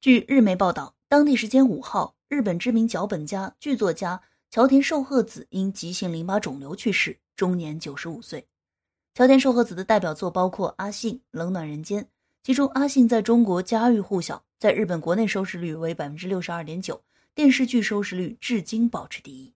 据日媒报道，当地时间五号，日本知名脚本家、剧作家桥田寿贺子因急性淋巴肿瘤去世，终年九十五岁。桥田寿贺子的代表作包括《阿信》《冷暖人间》，其中《阿信》在中国家喻户晓，在日本国内收视率为百分之六十二点九，电视剧收视率至今保持第一。